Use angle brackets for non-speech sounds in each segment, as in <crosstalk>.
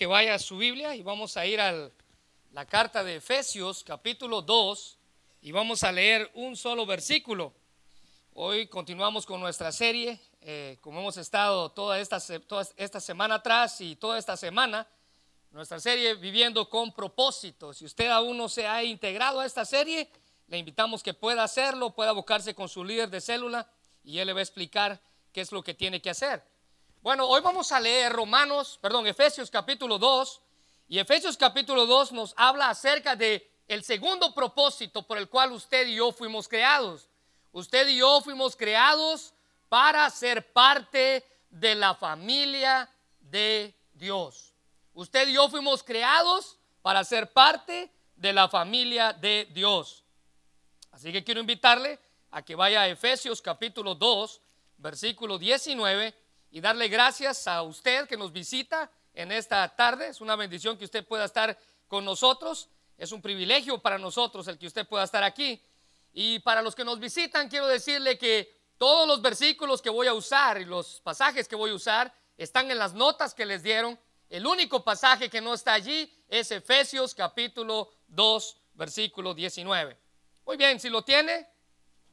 que vaya a su Biblia y vamos a ir a la carta de Efesios capítulo 2 y vamos a leer un solo versículo. Hoy continuamos con nuestra serie, eh, como hemos estado toda esta, toda esta semana atrás y toda esta semana, nuestra serie Viviendo con propósito. Si usted aún no se ha integrado a esta serie, le invitamos que pueda hacerlo, pueda buscarse con su líder de célula y él le va a explicar qué es lo que tiene que hacer. Bueno, hoy vamos a leer Romanos, perdón, Efesios capítulo 2. Y Efesios capítulo 2 nos habla acerca de el segundo propósito por el cual usted y yo fuimos creados. Usted y yo fuimos creados para ser parte de la familia de Dios. Usted y yo fuimos creados para ser parte de la familia de Dios. Así que quiero invitarle a que vaya a Efesios capítulo 2, versículo 19 y darle gracias a usted que nos visita en esta tarde. Es una bendición que usted pueda estar con nosotros. Es un privilegio para nosotros el que usted pueda estar aquí. Y para los que nos visitan, quiero decirle que todos los versículos que voy a usar y los pasajes que voy a usar están en las notas que les dieron. El único pasaje que no está allí es Efesios capítulo 2, versículo 19. Muy bien, si lo tiene,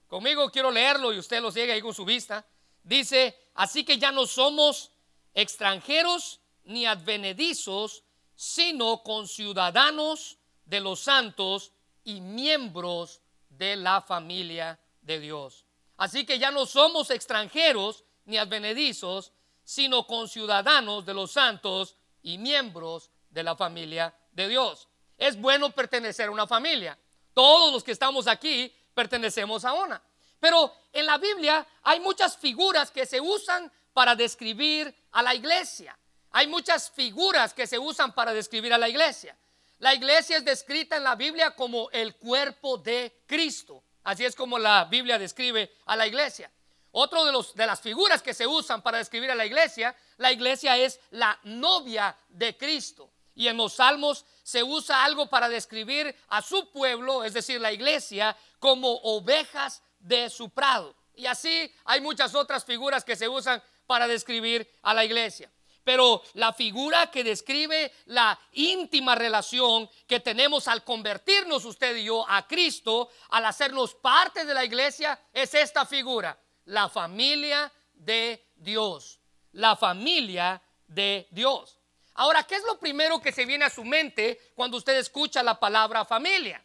conmigo quiero leerlo y usted lo sigue ahí con su vista. Dice, así que ya no somos extranjeros ni advenedizos, sino conciudadanos de los santos y miembros de la familia de Dios. Así que ya no somos extranjeros ni advenedizos, sino conciudadanos de los santos y miembros de la familia de Dios. Es bueno pertenecer a una familia. Todos los que estamos aquí pertenecemos a una. Pero en la Biblia hay muchas figuras que se usan para describir a la iglesia. Hay muchas figuras que se usan para describir a la iglesia. La iglesia es descrita en la Biblia como el cuerpo de Cristo. Así es como la Biblia describe a la iglesia. Otro de, los, de las figuras que se usan para describir a la iglesia, la iglesia es la novia de Cristo. Y en los salmos se usa algo para describir a su pueblo, es decir, la iglesia, como ovejas de su prado. Y así hay muchas otras figuras que se usan para describir a la iglesia. Pero la figura que describe la íntima relación que tenemos al convertirnos usted y yo a Cristo, al hacernos parte de la iglesia, es esta figura, la familia de Dios. La familia de Dios. Ahora, ¿qué es lo primero que se viene a su mente cuando usted escucha la palabra familia?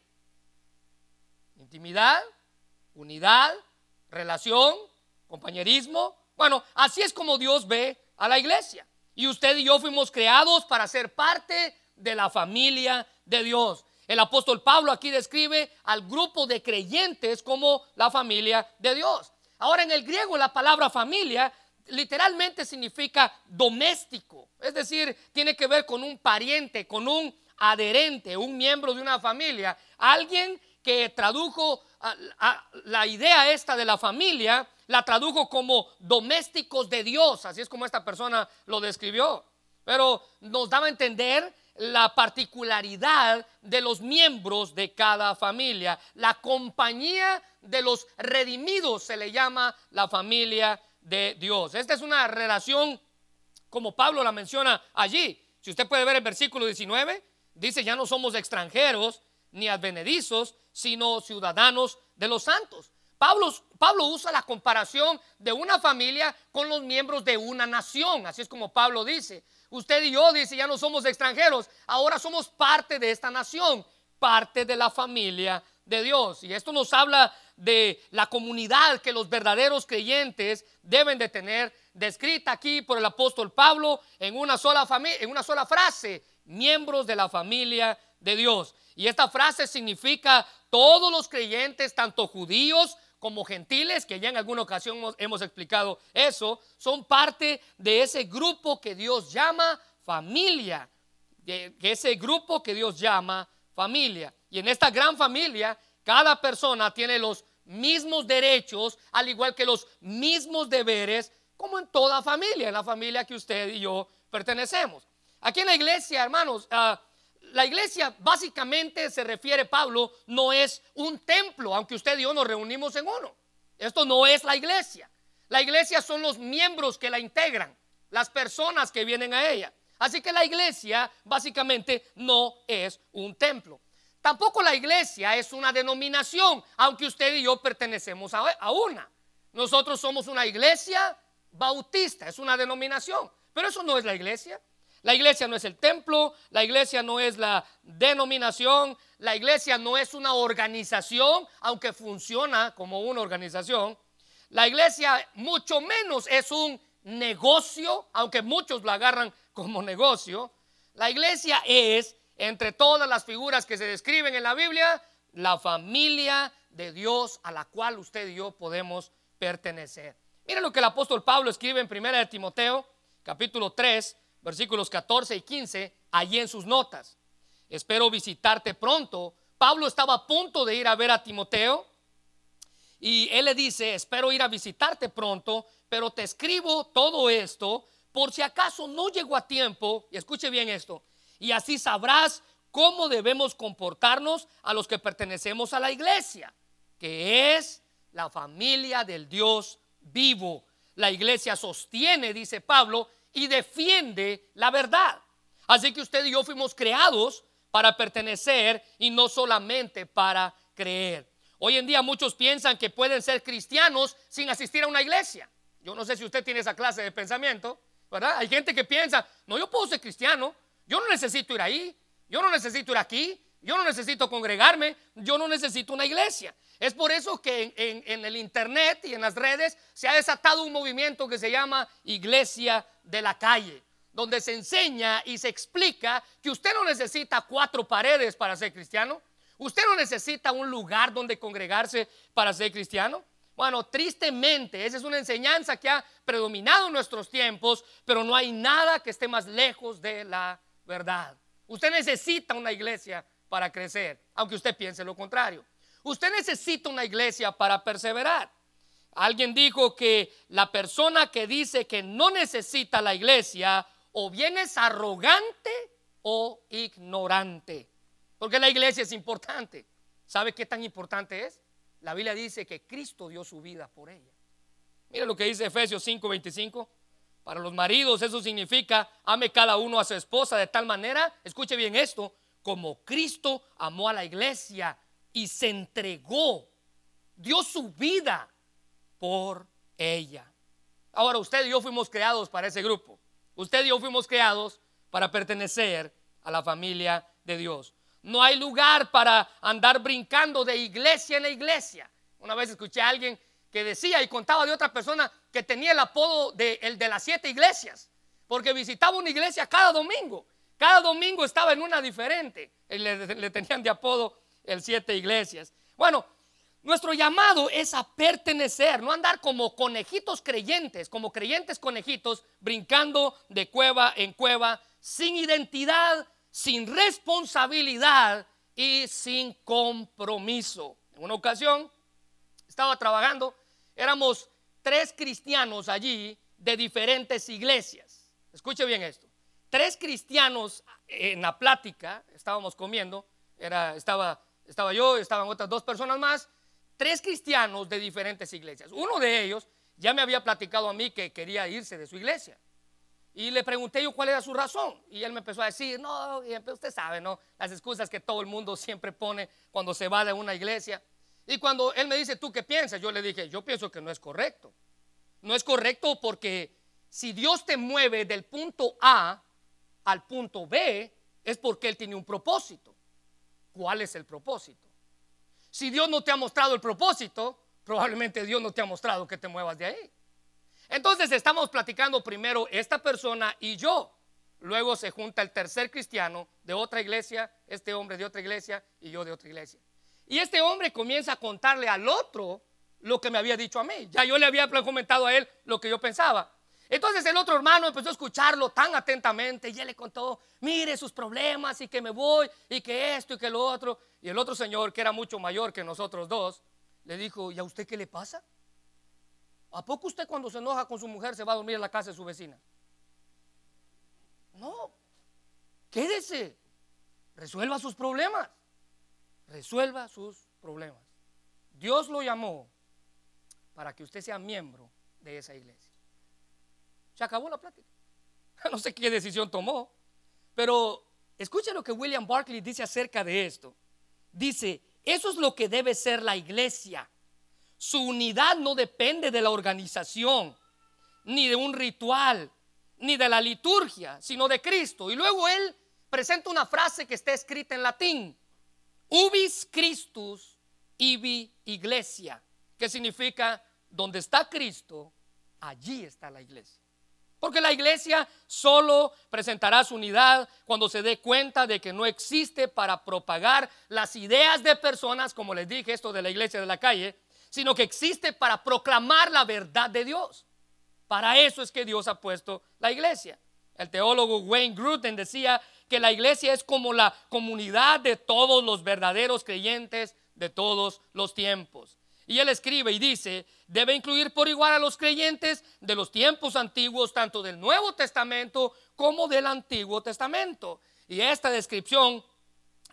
Intimidad, unidad, relación, compañerismo. Bueno, así es como Dios ve a la iglesia. Y usted y yo fuimos creados para ser parte de la familia de Dios. El apóstol Pablo aquí describe al grupo de creyentes como la familia de Dios. Ahora en el griego la palabra familia literalmente significa doméstico, es decir, tiene que ver con un pariente, con un adherente, un miembro de una familia, alguien que tradujo la idea esta de la familia, la tradujo como domésticos de Dios, así es como esta persona lo describió. Pero nos daba a entender la particularidad de los miembros de cada familia. La compañía de los redimidos se le llama la familia de Dios. Esta es una relación como Pablo la menciona allí. Si usted puede ver el versículo 19, dice, ya no somos extranjeros ni advenedizos, sino ciudadanos de los santos. Pablo, Pablo, usa la comparación de una familia con los miembros de una nación, así es como Pablo dice. Usted y yo dice, ya no somos extranjeros, ahora somos parte de esta nación, parte de la familia de Dios. Y esto nos habla de la comunidad que los verdaderos creyentes deben de tener, descrita aquí por el apóstol Pablo en una sola, en una sola frase, miembros de la familia de Dios. Y esta frase significa todos los creyentes, tanto judíos como gentiles, que ya en alguna ocasión hemos, explicado eso, son parte de ese grupo que Dios llama familia, de, ese grupo que Dios llama familia. Y en esta gran familia, cada persona tiene los mismos derechos, al igual que los mismos deberes, como en toda familia, en la familia que usted y yo pertenecemos. Aquí en la iglesia, hermanos, uh, la iglesia básicamente se refiere, Pablo, no es un templo, aunque usted y yo nos reunimos en uno. Esto no es la iglesia. La iglesia son los miembros que la integran, las personas que vienen a ella. Así que la iglesia básicamente no es un templo. Tampoco la iglesia es una denominación, aunque usted y yo pertenecemos a, una. Nosotros somos una iglesia bautista, es una denominación, pero eso no es la iglesia. La iglesia no es el templo, la iglesia no es la denominación, la iglesia no es una organización, aunque funciona como una organización. La iglesia mucho menos es un negocio, aunque muchos la agarran <laughs> como negocio. La iglesia es, entre todas las figuras que se describen en la Biblia, la familia de Dios a la cual usted y yo podemos pertenecer. Miren lo que el apóstol Pablo escribe en 1 de Timoteo, capítulo 3, versículos 14 y 15, allí en sus notas. Espero visitarte pronto. Pablo estaba a punto de ir a ver a Timoteo y él le dice, espero ir a visitarte pronto, pero te escribo todo esto por si acaso no llego a tiempo, y escuche bien esto, y así sabrás cómo debemos comportarnos a los que pertenecemos a la iglesia, que es la familia del Dios vivo. La iglesia sostiene, dice Pablo, y defiende la verdad. Así que usted y yo fuimos creados para pertenecer y no solamente para creer. Hoy en día muchos piensan que pueden ser cristianos sin asistir a una iglesia. Yo no sé si usted tiene esa clase de pensamiento, ¿verdad? Hay gente que piensa, no, yo puedo ser cristiano, yo no necesito ir ahí, yo no necesito ir aquí, yo no necesito congregarme, yo no necesito una iglesia. Es por eso que en, el internet y en las redes se ha desatado un movimiento que se llama Iglesia de la Calle, donde se enseña y se explica que usted no necesita cuatro paredes para ser cristiano, usted no necesita un lugar donde congregarse para ser cristiano. Bueno, tristemente, esa es una enseñanza que ha predominado en nuestros tiempos, pero no hay nada que esté más lejos de la verdad. Usted necesita una iglesia para crecer, aunque usted piense lo contrario. Usted necesita una iglesia para perseverar. Alguien dijo que la persona que dice que no necesita la iglesia o bien es arrogante o ignorante. Porque la iglesia es importante. ¿Sabe qué tan importante es? La Biblia dice que Cristo dio su vida por ella. Mire lo que dice Efesios 5:25. Para los maridos eso significa ame cada uno a su esposa de tal manera, escuche bien esto, como Cristo amó a la iglesia y se entregó, dio su vida por ella. Ahora usted y yo fuimos creados para ese grupo. Usted y yo fuimos creados para pertenecer a la familia de Dios. No hay lugar para andar brincando de iglesia en iglesia. Una vez escuché a alguien que decía y contaba de otra persona que tenía el apodo de el de las siete iglesias, porque visitaba una iglesia cada domingo. Cada domingo estaba en una diferente. Le, tenían de apodo el siete iglesias. Bueno, nuestro llamado es a pertenecer, no andar como conejitos creyentes, como creyentes conejitos, brincando de cueva en cueva, sin identidad, sin responsabilidad y sin compromiso. En una ocasión estaba trabajando, éramos tres cristianos allí de diferentes iglesias. Escuche bien esto tres cristianos en la plática, estábamos comiendo, era, estaba, estaba yo, estaban otras dos personas más, tres cristianos de diferentes iglesias. Uno de ellos ya me había platicado a mí que quería irse de su iglesia. Y le pregunté yo cuál era su razón. Y él me empezó a decir, no, usted sabe, ¿no? Las excusas que todo el mundo siempre pone cuando se va de una iglesia. Y cuando él me dice, ¿tú qué piensas? Yo le dije, yo pienso que no es correcto. No es correcto porque si Dios te mueve del punto A al punto B es porque Él tiene un propósito. ¿Cuál es el propósito? Si Dios no te ha mostrado el propósito, probablemente Dios no te ha mostrado que te muevas de ahí. Entonces estamos platicando primero esta persona y yo. Luego se junta el tercer cristiano de otra iglesia, este hombre de otra iglesia y yo de otra iglesia. Y este hombre comienza a contarle al otro lo que me había dicho a mí. Ya yo le había comentado a él lo que yo pensaba. Entonces el otro hermano empezó a escucharlo tan atentamente y él le contó, mire sus problemas y que me voy y que esto y que lo otro. Y el otro señor, que era mucho mayor que nosotros dos, le dijo, ¿y a usted qué le pasa? ¿A poco usted cuando se enoja con su mujer se va a dormir en la casa de su vecina? No, quédese, resuelva sus problemas, resuelva sus problemas. Dios lo llamó para que usted sea miembro de esa iglesia. Se acabó la plática. <laughs> No sé qué decisión tomó, pero escucha lo que William Barclay dice acerca de esto. Dice, eso es lo que debe ser la iglesia. Su unidad no depende de la organización, ni de un ritual, ni de la liturgia, sino de Cristo. Y luego él presenta una frase que está escrita en latín. Ubis Christus ibi iglesia, que significa donde está Cristo, allí está la iglesia. Porque la iglesia solo presentará su unidad cuando se dé cuenta de que no existe para propagar las ideas de personas, como les dije esto de la iglesia de la calle, sino que existe para proclamar la verdad de Dios. Para eso es que Dios ha puesto la iglesia. El teólogo Wayne Gruden decía que la iglesia es como la comunidad de todos los verdaderos creyentes de todos los tiempos. Y él escribe y dice, debe incluir por igual a los creyentes de los tiempos antiguos, tanto del Nuevo Testamento como del Antiguo Testamento. Y esta descripción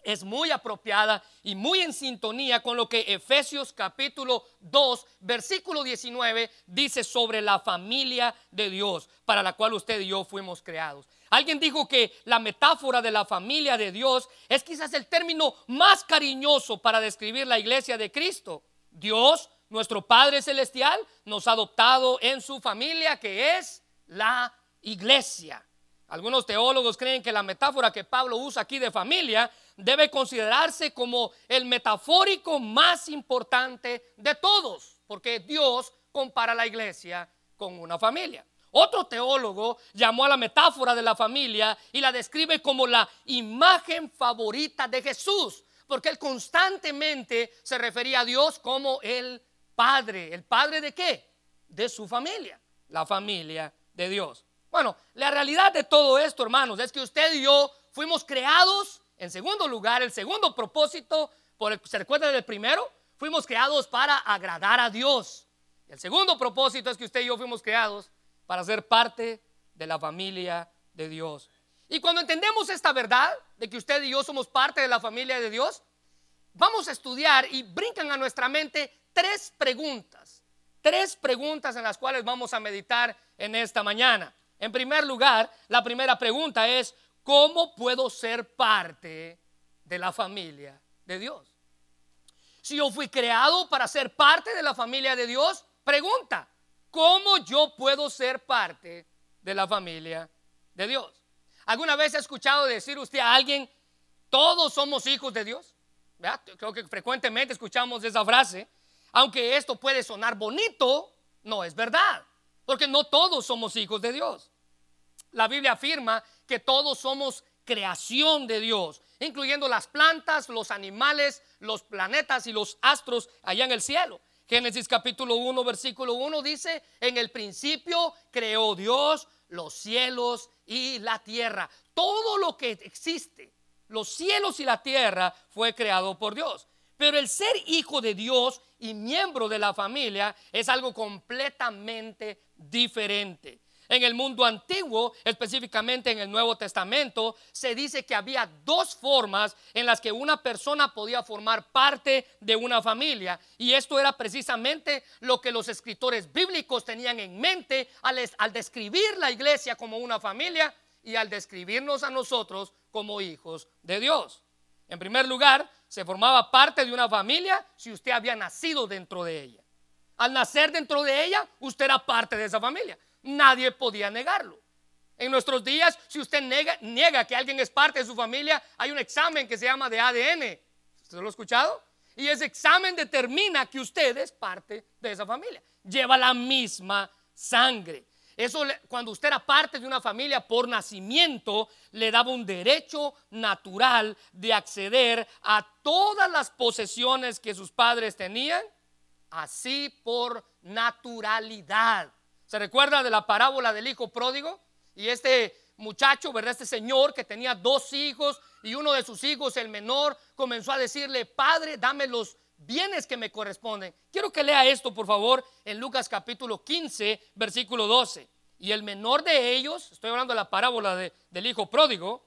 es muy apropiada y muy en sintonía con lo que Efesios capítulo 2, versículo 19 dice sobre la familia de Dios, para la cual usted y yo fuimos creados. Alguien dijo que la metáfora de la familia de Dios es quizás el término más cariñoso para describir la iglesia de Cristo. Dios, nuestro Padre Celestial, nos ha adoptado en su familia que es la iglesia. Algunos teólogos creen que la metáfora que Pablo usa aquí de familia debe considerarse como el metafórico más importante de todos, porque Dios compara la iglesia con una familia. Otro teólogo llamó a la metáfora de la familia y la describe como la imagen favorita de Jesús, porque él constantemente se refería a Dios como el Padre. ¿El Padre de qué? De su familia, la familia de Dios. Bueno, la realidad de todo esto, hermanos, es que usted y yo fuimos creados, en segundo lugar, el segundo propósito, por el, ¿se recuerda del primero? Fuimos creados para agradar a Dios. El segundo propósito es que usted y yo fuimos creados para ser parte de la familia de Dios. Y cuando entendemos esta verdad de que usted y yo somos parte de la familia de Dios, vamos a estudiar y brincan a nuestra mente tres preguntas. Tres preguntas en las cuales vamos a meditar en esta mañana. En primer lugar, la primera pregunta es, ¿cómo puedo ser parte de la familia de Dios? Si yo fui creado para ser parte de la familia de Dios, pregunta, ¿cómo yo puedo ser parte de la familia de Dios? ¿Alguna vez ha escuchado decir usted a alguien, todos somos hijos de Dios? Creo que frecuentemente escuchamos esa frase. Aunque esto puede sonar bonito, no es verdad. Porque no todos somos hijos de Dios. La Biblia afirma que todos somos creación de Dios, incluyendo las plantas, los animales, los planetas y los astros allá en el cielo. Génesis capítulo 1, versículo 1 dice, en el principio creó Dios los cielos y la tierra. Todo lo que existe, los cielos y la tierra, fue creado por Dios. Pero el ser hijo de Dios y miembro de la familia es algo completamente diferente. En el mundo antiguo, específicamente en el Nuevo Testamento, se dice que había dos formas en las que una persona podía formar parte de una familia. Y esto era precisamente lo que los escritores bíblicos tenían en mente al, describir la iglesia como una familia y al describirnos a nosotros como hijos de Dios. En primer lugar, se formaba parte de una familia si usted había nacido dentro de ella. Al nacer dentro de ella, usted era parte de esa familia. Nadie podía negarlo. En nuestros días, si usted niega, que alguien es parte de su familia, hay un examen que se llama de ADN. ¿Usted lo ha escuchado? Y ese examen determina que usted es parte de esa familia. Lleva la misma sangre. Eso cuando usted era parte de una familia por nacimiento, le daba un derecho natural de acceder a todas las posesiones que sus padres tenían, así por naturalidad. ¿Se recuerda de la parábola del hijo pródigo? Y este muchacho, ¿verdad? Este señor que tenía dos hijos y uno de sus hijos, el menor, comenzó a decirle, Padre, dame los bienes que me corresponden. Quiero que lea esto, por favor, en Lucas capítulo 15, versículo 12. Y el menor de ellos, estoy hablando de la parábola del hijo pródigo,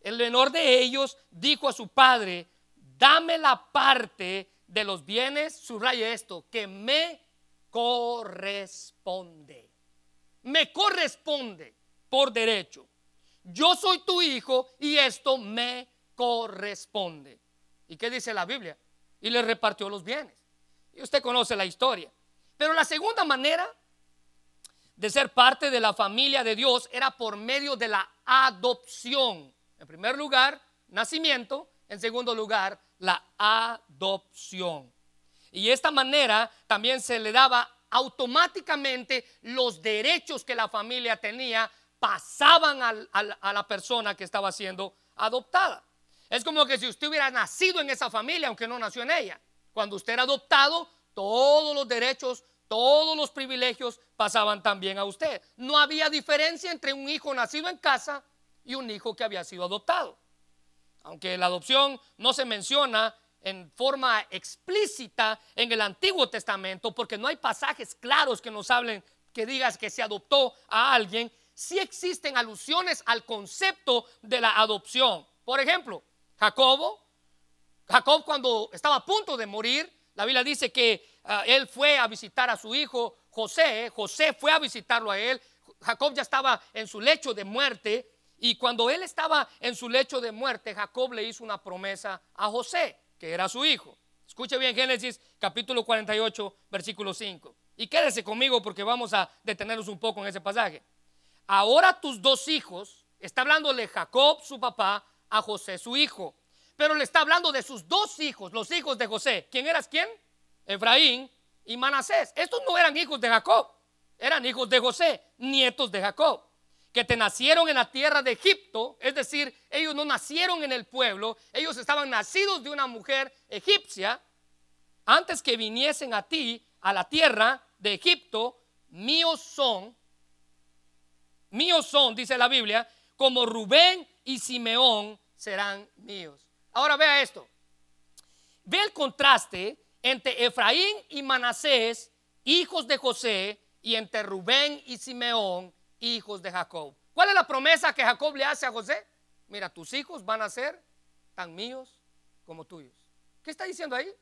el menor de ellos dijo a su padre, dame la parte de los bienes, subraya esto, que me corresponde. Me corresponde. por derecho. Yo soy tu hijo y esto me corresponde. ¿Y qué dice la Biblia? Y le repartió los bienes. Y usted conoce la historia. Pero la segunda manera de ser parte de la familia de Dios era por medio de la adopción. En primer lugar, nacimiento. En segundo lugar, la adopción. Y esta manera también se le daba automáticamente los derechos que la familia tenía pasaban a la persona que estaba siendo adoptada. Es como que si usted hubiera nacido en esa familia, aunque no nació en ella. Cuando usted era adoptado, todos los derechos, todos los privilegios pasaban también a usted. No había diferencia entre un hijo nacido en casa y un hijo que había sido adoptado. Aunque la adopción no se menciona en forma explícita en el Antiguo Testamento, porque no hay pasajes claros que nos hablen, que digas que se adoptó a alguien, sí existen alusiones al concepto de la adopción. Por ejemplo, Jacobo, Jacob cuando estaba a punto de morir, la Biblia dice que ah, él fue a visitar a su hijo José, José fue a visitarlo a él, Jacob ya estaba en su lecho de muerte y cuando él estaba en su lecho de muerte, Jacob le hizo una promesa a José que era su hijo. Escuche bien Génesis capítulo 48, versículo 5. Y quédese conmigo porque vamos a detenernos un poco en ese pasaje. Ahora tus dos hijos, está hablándole Jacob, su papá, a José, su hijo. Pero le está hablando de sus dos hijos, los hijos de José. ¿Quién eras quién? Efraín y Manasés. Estos no eran hijos de Jacob, eran hijos de José, nietos de Jacob que te nacieron en la tierra de Egipto, es decir, ellos no nacieron en el pueblo, ellos estaban nacidos de una mujer egipcia, antes que viniesen a ti, a la tierra de Egipto, míos son, míos son, dice la Biblia, como Rubén y Simeón serán míos. Ahora vea esto, ve el contraste entre Efraín y Manasés, hijos de José, y entre Rubén y Simeón, hijos de Jacob. ¿Cuál es la promesa que Jacob le hace a José? Mira, tus hijos van a ser tan míos como tuyos. ¿Qué está diciendo ahí?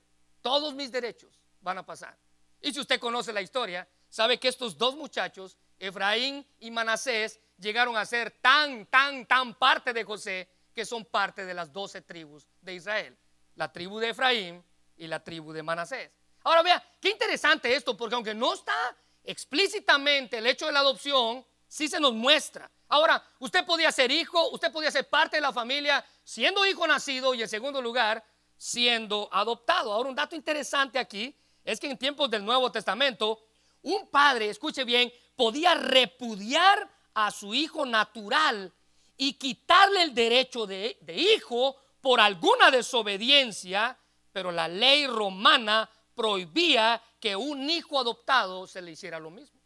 Todos mis derechos van a pasar. Y si usted conoce la historia, sabe que estos dos muchachos, Efraín y Manasés, llegaron a ser tan, tan, tan parte de José que son parte de las doce tribus de Israel. La tribu de Efraín y la tribu de Manasés. Ahora vea, qué interesante esto, porque aunque no está explícitamente el hecho de la adopción, sí se nos muestra. Ahora, usted podía ser hijo, usted podía ser parte de la familia siendo hijo nacido y en segundo lugar, siendo adoptado. Ahora, un dato interesante aquí es que en tiempos del Nuevo Testamento, un padre, escuche bien, podía repudiar a su hijo natural y quitarle el derecho de, de hijo por alguna desobediencia, pero la ley romana prohibía que un hijo adoptado se le hiciera lo mismo.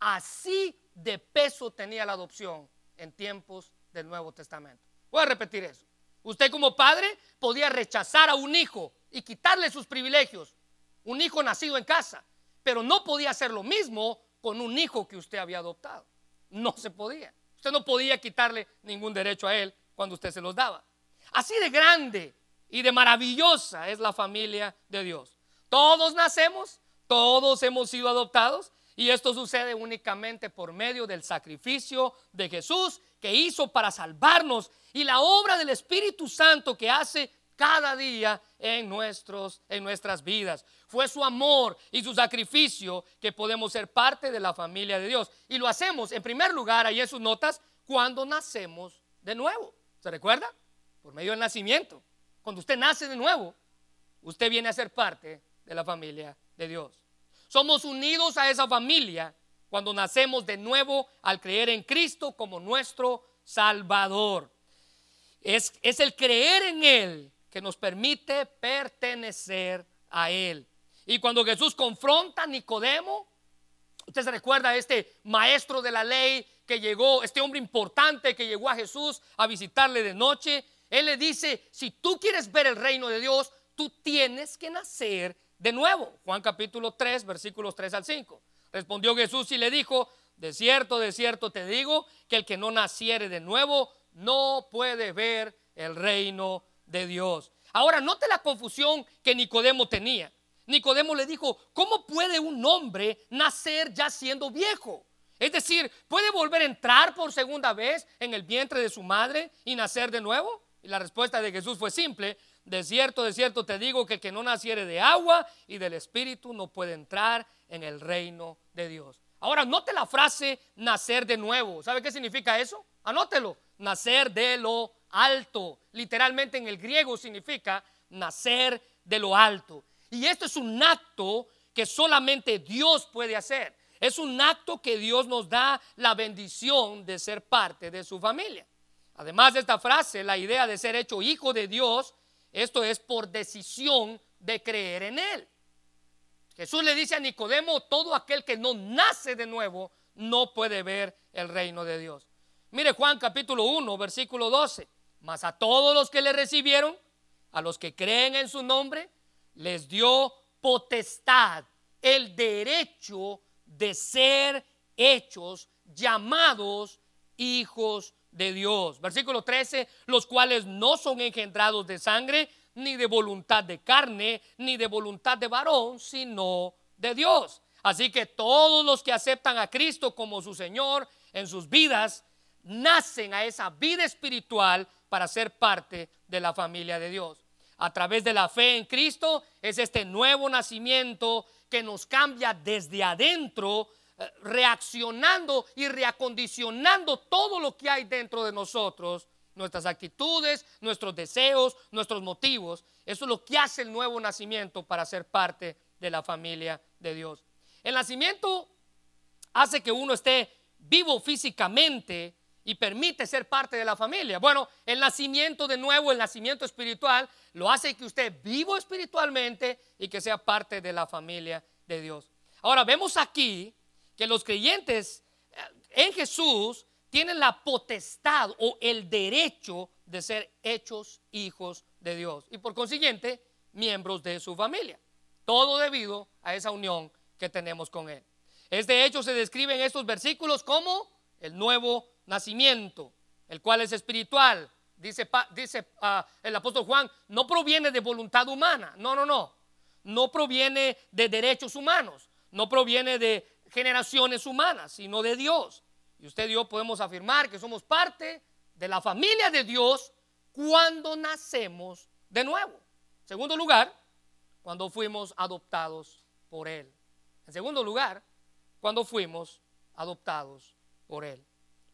Así de peso tenía la adopción en tiempos del Nuevo Testamento. Voy a repetir eso. Usted como padre podía rechazar a un hijo y quitarle sus privilegios, un hijo nacido en casa, pero no podía hacer lo mismo con un hijo que usted había adoptado. No se podía. Usted no podía quitarle ningún derecho a él cuando usted se los daba. Así de grande y de maravillosa es la familia de Dios. Todos nacemos, todos hemos sido adoptados y esto sucede únicamente por medio del sacrificio de Jesús que hizo para salvarnos y la obra del Espíritu Santo que hace cada día en, nuestros, en nuestras vidas. Fue su amor y su sacrificio que podemos ser parte de la familia de Dios. Y lo hacemos, en primer lugar, ahí en sus notas, cuando nacemos de nuevo. ¿Se recuerda? Por medio del nacimiento. Cuando usted nace de nuevo, usted viene a ser parte de la familia de Dios. Somos unidos a esa familia cuando nacemos de nuevo al creer en Cristo como nuestro Salvador. Es, es el creer en Él que nos permite pertenecer a Él. Y cuando Jesús confronta a Nicodemo, usted se recuerda a este maestro de la ley que llegó, este hombre importante que llegó a Jesús a visitarle de noche, él le dice, si tú quieres ver el reino de Dios, tú tienes que nacer de nuevo. Juan capítulo 3, versículos 3 al 5. Respondió Jesús y le dijo, de cierto, de cierto te digo, que el que no naciere de nuevo no puede ver el reino de Dios. Ahora, note la confusión que Nicodemo tenía. Nicodemo le dijo, ¿cómo puede un hombre nacer ya siendo viejo? Es decir, ¿puede volver a entrar por segunda vez en el vientre de su madre y nacer de nuevo? Y la respuesta de Jesús fue simple. De cierto, de cierto te digo que el que no naciere de agua y del Espíritu no puede entrar en el reino de Dios. Ahora, note la frase nacer de nuevo. ¿Sabe qué significa eso? Anótelo. Nacer de lo alto. Literalmente en el griego significa nacer de lo alto. Y esto es un acto que solamente Dios puede hacer. Es un acto que Dios nos da la bendición de ser parte de su familia. Además de esta frase, la idea de ser hecho hijo de Dios, esto es por decisión de creer en Él. Jesús le dice a Nicodemo, todo aquel que no nace de nuevo no puede ver el reino de Dios. Mire Juan capítulo 1, versículo 12. Mas a todos los que le recibieron, a los que creen en su nombre, les dio potestad, el derecho de ser hechos, llamados hijos de Dios. Versículo 13, los cuales no son engendrados de sangre, ni de voluntad de carne, ni de voluntad de varón, sino de Dios. Así que todos los que aceptan a Cristo como su Señor en sus vidas, nacen a esa vida espiritual para ser parte de la familia de Dios. A través de la fe en Cristo es este nuevo nacimiento que nos cambia desde adentro, reaccionando y reacondicionando todo lo que hay dentro de nosotros, nuestras actitudes, nuestros deseos, nuestros motivos. Eso es lo que hace el nuevo nacimiento para ser parte de la familia de Dios. El nacimiento hace que uno esté vivo físicamente y permite ser parte de la familia. Bueno, el nacimiento de nuevo, el nacimiento espiritual, lo hace que usted vivo espiritualmente y que sea parte de la familia de Dios. Ahora, vemos aquí que los creyentes eh, en Jesús tienen la potestad o el derecho de ser hechos hijos de Dios y por consiguiente miembros de su familia. Todo debido a esa unión que tenemos con Él. Este hecho se describe en estos versículos como el nuevo nacimiento, el cual es espiritual. Dice, dice ah, el apóstol Juan, no proviene de voluntad humana, no, no, no. No proviene de derechos humanos, no proviene de generaciones humanas, sino de Dios. Y usted y yo podemos afirmar que somos parte de la familia de Dios cuando nacemos de nuevo. En segundo lugar, cuando fuimos adoptados por Él. En segundo lugar, cuando fuimos adoptados por Él.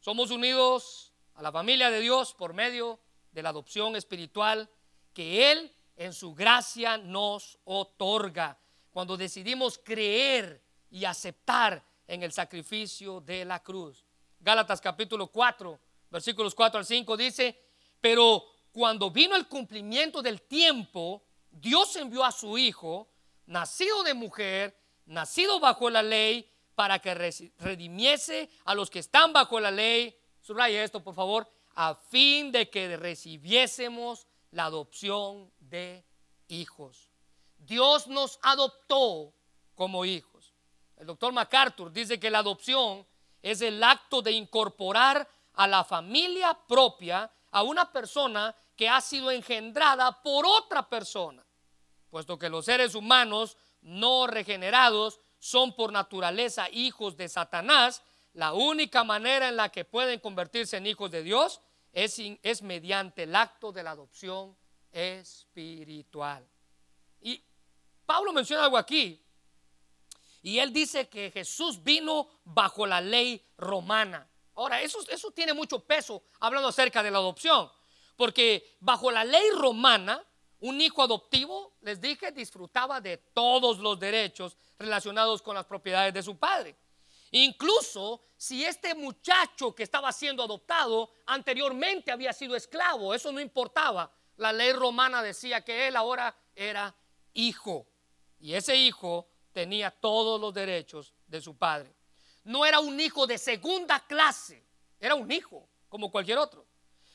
Somos unidos a la familia de Dios por medio de la adopción espiritual que Él en su gracia nos otorga cuando decidimos creer y aceptar en el sacrificio de la cruz. Gálatas capítulo 4, versículos 4 al 5 dice, pero cuando vino el cumplimiento del tiempo, Dios envió a su Hijo, nacido de mujer, nacido bajo la ley, para que redimiese a los que están bajo la ley, subraya esto por favor, a fin de que recibiésemos la adopción de hijos. Dios nos adoptó como hijos. El doctor MacArthur dice que la adopción es el acto de incorporar a la familia propia a una persona que ha sido engendrada por otra persona, puesto que los seres humanos no regenerados son por naturaleza hijos de Satanás, la única manera en la que pueden convertirse en hijos de Dios es, mediante el acto de la adopción espiritual. Y Pablo menciona algo aquí, y él dice que Jesús vino bajo la ley romana. Ahora, eso, eso tiene mucho peso hablando acerca de la adopción, porque bajo la ley romana, un hijo adoptivo, les dije, disfrutaba de todos los derechos relacionados con las propiedades de su padre. Incluso si este muchacho que estaba siendo adoptado anteriormente había sido esclavo, eso no importaba. La ley romana decía que él ahora era hijo y ese hijo tenía todos los derechos de su padre. No era un hijo de segunda clase, era un hijo como cualquier otro.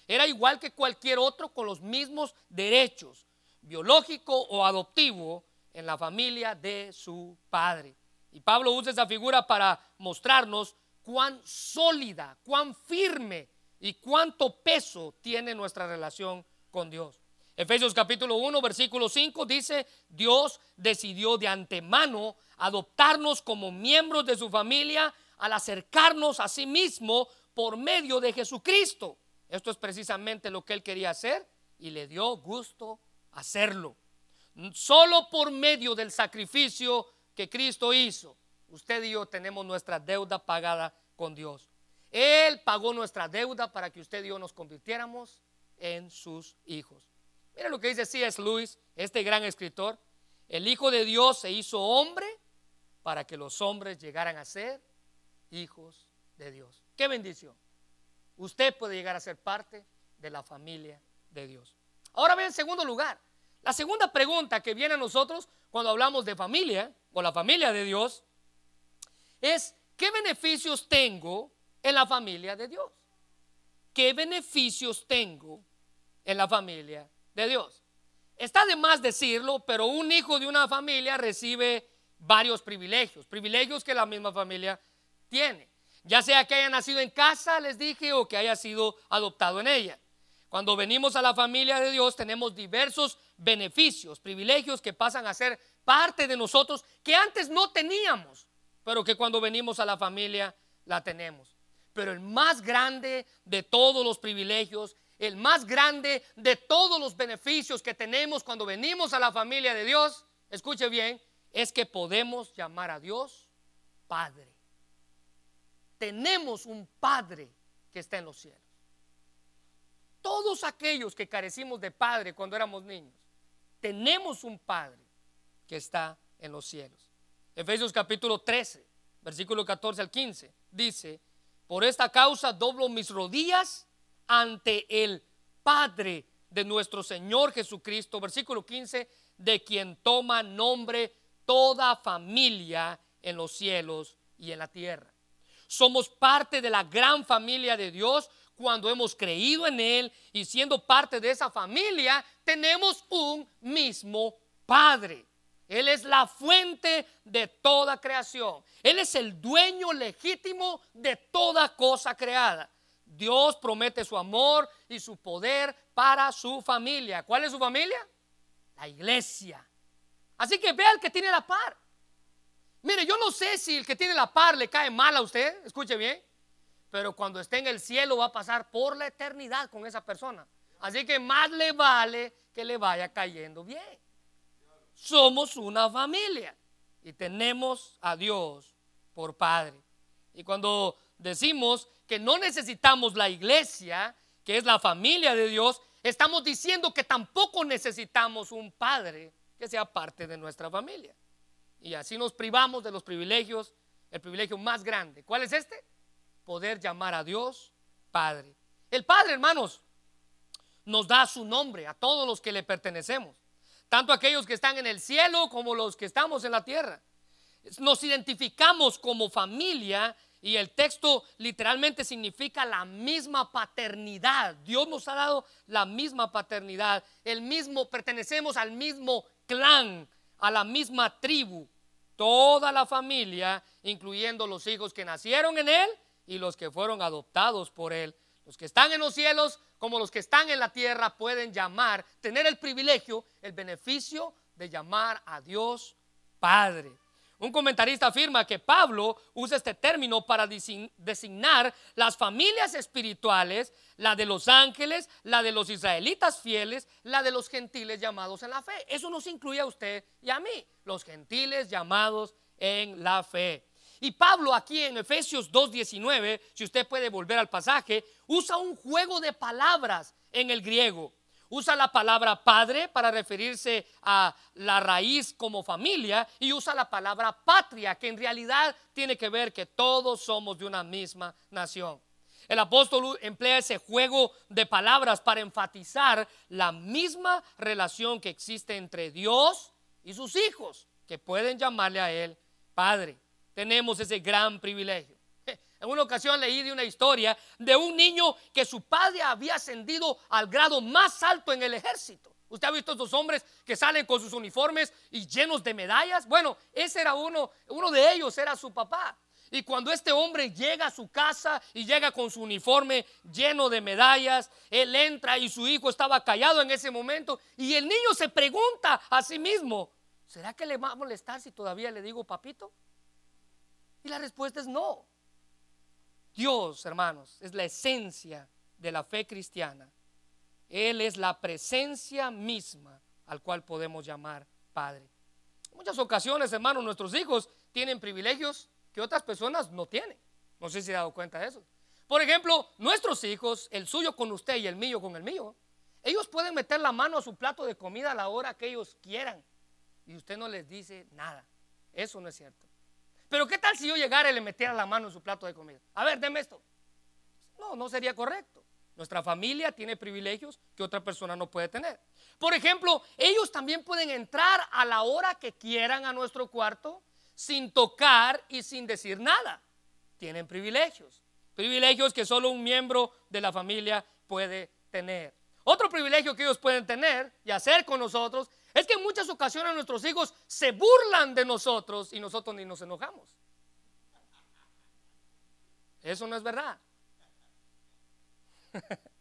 Era igual que cualquier otro con los mismos derechos biológico o adoptivo en la familia de su padre. Y Pablo usa esa figura para mostrarnos cuán sólida, cuán firme y cuánto peso tiene nuestra relación con Dios. Efesios capítulo 1, versículo 5 dice, Dios decidió de antemano adoptarnos como miembros de su familia al acercarnos a sí mismo por medio de Jesucristo. Esto es precisamente lo que él quería hacer y le dio gusto hacerlo. Solo por medio del sacrificio que Cristo hizo, usted y yo tenemos nuestra deuda pagada con Dios. Él pagó nuestra deuda para que usted y yo nos convirtiéramos en sus hijos. Mira lo que dice C.S. Lewis, este gran escritor. El Hijo de Dios se hizo hombre para que los hombres llegaran a ser hijos de Dios. Qué bendición. Usted puede llegar a ser parte de la familia de Dios. Ahora ve en segundo lugar, la segunda pregunta que viene a nosotros cuando hablamos de familia o la familia de Dios es, ¿qué beneficios tengo en la familia de Dios? ¿Qué beneficios tengo en la familia de Dios? Está de más decirlo, pero un hijo de una familia recibe varios privilegios, privilegios que la misma familia tiene. Ya sea que haya nacido en casa, les dije, o que haya sido adoptado en ella. Cuando venimos a la familia de Dios tenemos diversos beneficios, privilegios que pasan a ser parte de nosotros que antes no teníamos, pero que cuando venimos a la familia la tenemos. Pero el más grande de todos los privilegios, el más grande de todos los beneficios que tenemos cuando venimos a la familia de Dios, escuche bien, es que podemos llamar a Dios Padre tenemos un Padre que está en los cielos. Todos aquellos que carecimos de Padre cuando éramos niños, tenemos un Padre que está en los cielos. Efesios capítulo 13, versículo 14 al 15, dice, por esta causa doblo mis rodillas ante el Padre de nuestro Señor Jesucristo, versículo 15, de quien toma nombre toda familia en los cielos y en la tierra. Somos parte de la gran familia de Dios cuando hemos creído en Él y siendo parte de esa familia, tenemos un mismo Padre. Él es la fuente de toda creación. Él es el dueño legítimo de toda cosa creada. Dios promete su amor y su poder para su familia. ¿Cuál es su familia? La iglesia. Así que vea el que tiene la par. Mire, yo no sé si el que tiene la par le cae mal a usted, escuche bien, pero cuando esté en el cielo va a pasar por la eternidad con esa persona. Así que más le vale que le vaya cayendo bien. Somos una familia y tenemos a Dios por Padre. Y cuando decimos que no necesitamos la iglesia, que es la familia de Dios, estamos diciendo que tampoco necesitamos un Padre que sea parte de nuestra familia. Y así nos privamos de los privilegios, el privilegio más grande. ¿Cuál es este? Poder llamar a Dios Padre. El Padre, hermanos, nos da su nombre a todos los que le pertenecemos, tanto aquellos que están en el cielo como los que estamos en la tierra. Nos identificamos como familia y el texto literalmente significa la misma paternidad. Dios nos ha dado la misma paternidad, el mismo, pertenecemos al mismo clan, a la misma tribu toda la familia, incluyendo los hijos que nacieron en Él y los que fueron adoptados por Él. Los que están en los cielos como los que están en la tierra pueden llamar, tener el privilegio, el beneficio de llamar a Dios Padre. Un comentarista afirma que Pablo usa este término para designar las familias espirituales, la de los ángeles, la de los israelitas fieles, la de los gentiles llamados en la fe. Eso nos incluye a usted y a mí, los gentiles llamados en la fe. Y Pablo aquí en Efesios 2.19, si usted puede volver al pasaje, usa un juego de palabras en el griego usa la palabra padre para referirse a la raíz como familia y usa la palabra patria, que en realidad tiene que ver que todos somos de una misma nación. El apóstol emplea ese juego de palabras para enfatizar la misma relación que existe entre Dios y sus hijos, que pueden llamarle a Él Padre. Tenemos ese gran privilegio. En una ocasión leí de una historia de un niño que su padre había ascendido al grado más alto en el ejército. ¿Usted ha visto estos hombres que salen con sus uniformes y llenos de medallas? Bueno, ese era uno, uno de ellos era su papá. Y cuando este hombre llega a su casa y llega con su uniforme lleno de medallas, él entra y su hijo estaba callado en ese momento y el niño se pregunta a sí mismo, ¿será que le va a molestar si todavía le digo papito? Y la respuesta es no. Dios, hermanos, es la esencia de la fe cristiana. Él es la presencia misma al cual podemos llamar Padre. En muchas ocasiones, hermanos, nuestros hijos tienen privilegios que otras personas no tienen. No sé si se ha dado cuenta de eso. Por ejemplo, nuestros hijos, el suyo con usted y el mío con el mío, ellos pueden meter la mano a su plato de comida a la hora que ellos quieran y usted no les dice nada. Eso no es cierto. Pero ¿qué tal si yo llegara y le metiera la mano en su plato de comida? A ver, deme esto. No, no sería correcto. Nuestra familia tiene privilegios que otra persona no puede tener. Por ejemplo, ellos también pueden entrar a la hora que quieran a nuestro cuarto sin tocar y sin decir nada. Tienen privilegios. Privilegios que solo un miembro de la familia puede tener. Otro privilegio que ellos pueden tener y hacer con nosotros es que en muchas ocasiones nuestros hijos se burlan de nosotros y nosotros ni nos enojamos. Eso no es verdad. <laughs>